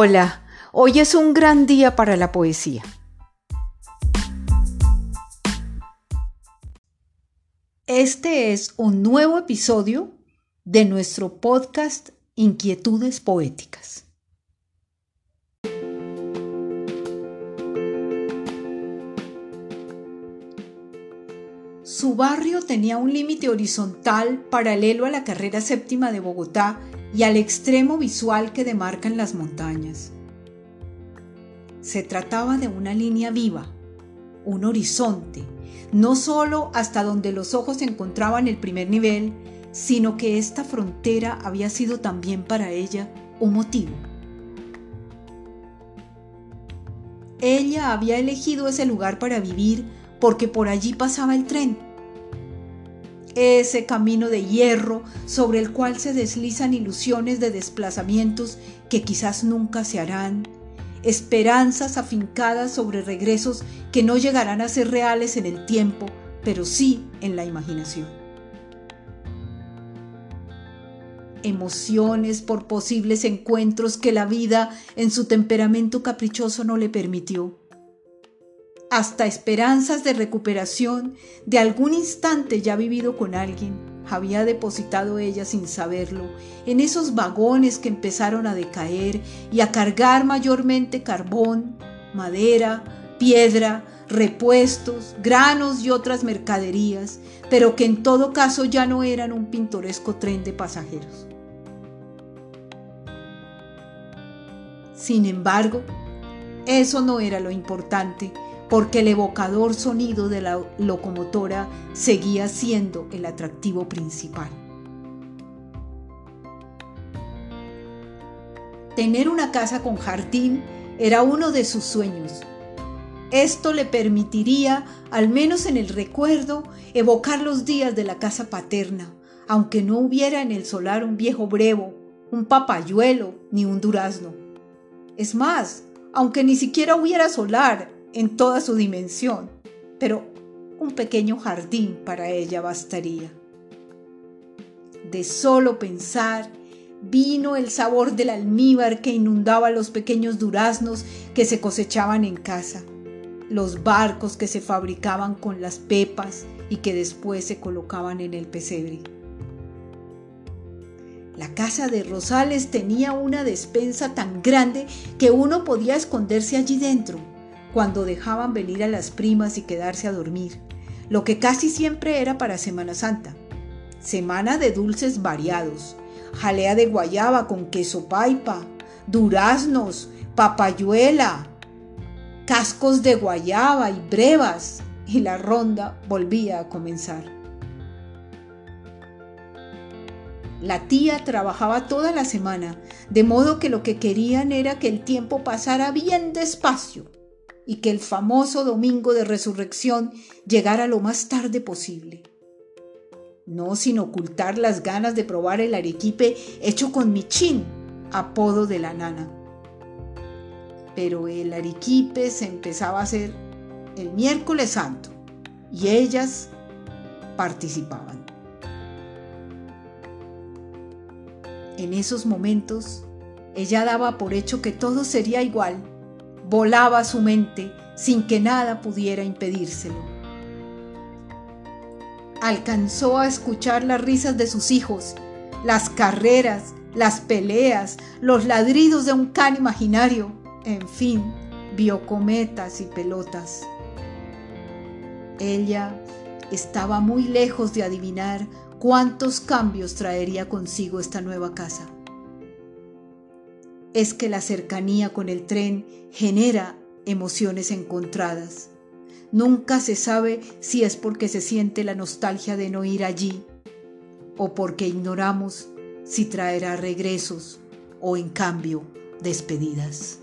Hola, hoy es un gran día para la poesía. Este es un nuevo episodio de nuestro podcast Inquietudes Poéticas. Su barrio tenía un límite horizontal paralelo a la carrera séptima de Bogotá y al extremo visual que demarcan las montañas. Se trataba de una línea viva, un horizonte, no solo hasta donde los ojos encontraban el primer nivel, sino que esta frontera había sido también para ella un motivo. Ella había elegido ese lugar para vivir porque por allí pasaba el tren ese camino de hierro sobre el cual se deslizan ilusiones de desplazamientos que quizás nunca se harán, esperanzas afincadas sobre regresos que no llegarán a ser reales en el tiempo, pero sí en la imaginación. Emociones por posibles encuentros que la vida en su temperamento caprichoso no le permitió hasta esperanzas de recuperación de algún instante ya vivido con alguien, había depositado ella sin saberlo en esos vagones que empezaron a decaer y a cargar mayormente carbón, madera, piedra, repuestos, granos y otras mercaderías, pero que en todo caso ya no eran un pintoresco tren de pasajeros. Sin embargo, eso no era lo importante, porque el evocador sonido de la locomotora seguía siendo el atractivo principal. Tener una casa con jardín era uno de sus sueños. Esto le permitiría, al menos en el recuerdo, evocar los días de la casa paterna, aunque no hubiera en el solar un viejo brevo, un papayuelo ni un durazno. Es más, aunque ni siquiera hubiera solar, en toda su dimensión, pero un pequeño jardín para ella bastaría. De solo pensar, vino el sabor del almíbar que inundaba los pequeños duraznos que se cosechaban en casa, los barcos que se fabricaban con las pepas y que después se colocaban en el pesebre. La casa de Rosales tenía una despensa tan grande que uno podía esconderse allí dentro cuando dejaban venir a las primas y quedarse a dormir, lo que casi siempre era para Semana Santa. Semana de dulces variados, jalea de guayaba con queso paipa, duraznos, papayuela, cascos de guayaba y brevas, y la ronda volvía a comenzar. La tía trabajaba toda la semana, de modo que lo que querían era que el tiempo pasara bien despacio y que el famoso domingo de resurrección llegara lo más tarde posible. No sin ocultar las ganas de probar el arequipe hecho con michín, apodo de la nana. Pero el arequipe se empezaba a hacer el miércoles santo y ellas participaban. En esos momentos, ella daba por hecho que todo sería igual volaba su mente sin que nada pudiera impedírselo. Alcanzó a escuchar las risas de sus hijos, las carreras, las peleas, los ladridos de un can imaginario, en fin, vio cometas y pelotas. Ella estaba muy lejos de adivinar cuántos cambios traería consigo esta nueva casa es que la cercanía con el tren genera emociones encontradas. Nunca se sabe si es porque se siente la nostalgia de no ir allí o porque ignoramos si traerá regresos o en cambio despedidas.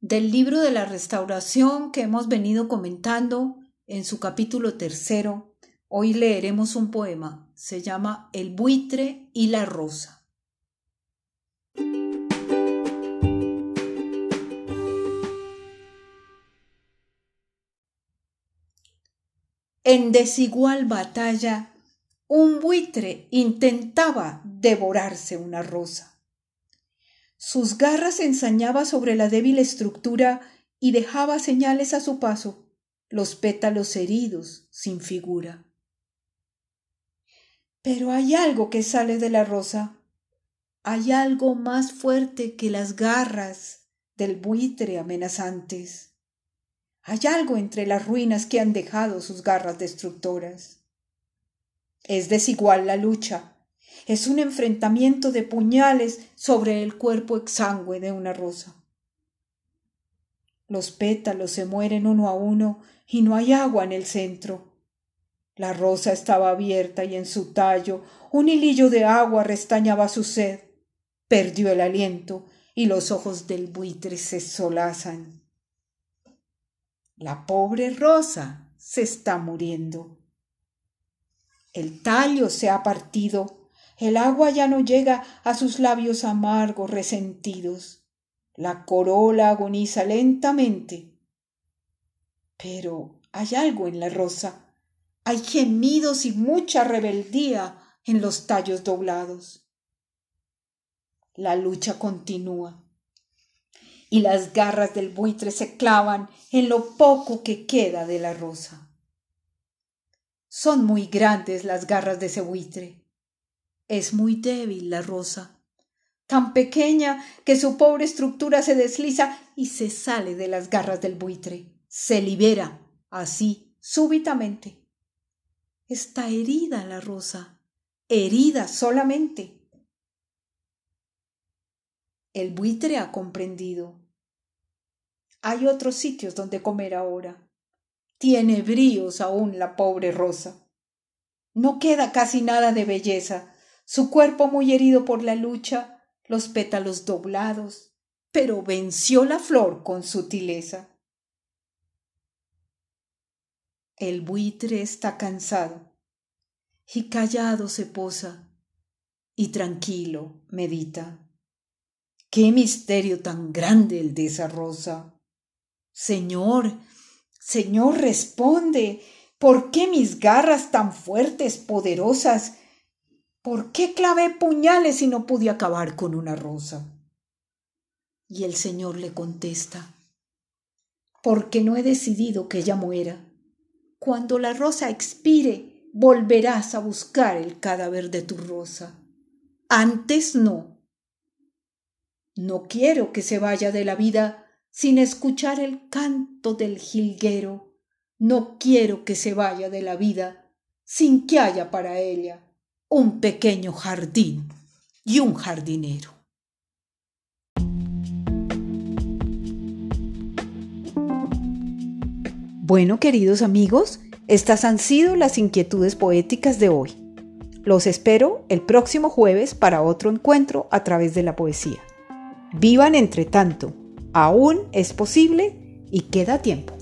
Del libro de la restauración que hemos venido comentando en su capítulo tercero, Hoy leeremos un poema, se llama El buitre y la rosa. En desigual batalla un buitre intentaba devorarse una rosa. Sus garras ensañaba sobre la débil estructura y dejaba señales a su paso, los pétalos heridos, sin figura. Pero hay algo que sale de la rosa, hay algo más fuerte que las garras del buitre amenazantes. Hay algo entre las ruinas que han dejado sus garras destructoras. Es desigual la lucha, es un enfrentamiento de puñales sobre el cuerpo exangüe de una rosa. Los pétalos se mueren uno a uno y no hay agua en el centro. La rosa estaba abierta y en su tallo un hilillo de agua restañaba su sed. Perdió el aliento y los ojos del buitre se solazan. La pobre rosa se está muriendo. El tallo se ha partido, el agua ya no llega a sus labios amargos resentidos. La corola agoniza lentamente. Pero hay algo en la rosa. Hay gemidos y mucha rebeldía en los tallos doblados. La lucha continúa y las garras del buitre se clavan en lo poco que queda de la rosa. Son muy grandes las garras de ese buitre. Es muy débil la rosa, tan pequeña que su pobre estructura se desliza y se sale de las garras del buitre, se libera, así, súbitamente. Está herida la rosa, herida solamente el buitre ha comprendido. Hay otros sitios donde comer ahora. Tiene bríos aún la pobre Rosa. No queda casi nada de belleza, su cuerpo muy herido por la lucha, los pétalos doblados, pero venció la flor con sutileza. El buitre está cansado y callado se posa y tranquilo medita. Qué misterio tan grande el de esa rosa. Señor, Señor, responde. ¿Por qué mis garras tan fuertes, poderosas? ¿Por qué clavé puñales y no pude acabar con una rosa? Y el Señor le contesta, porque no he decidido que ella muera. Cuando la rosa expire, volverás a buscar el cadáver de tu rosa. Antes no. No quiero que se vaya de la vida sin escuchar el canto del jilguero. No quiero que se vaya de la vida sin que haya para ella un pequeño jardín y un jardinero. Bueno, queridos amigos, estas han sido las inquietudes poéticas de hoy. Los espero el próximo jueves para otro encuentro a través de la poesía. Vivan entre tanto, aún es posible y queda tiempo.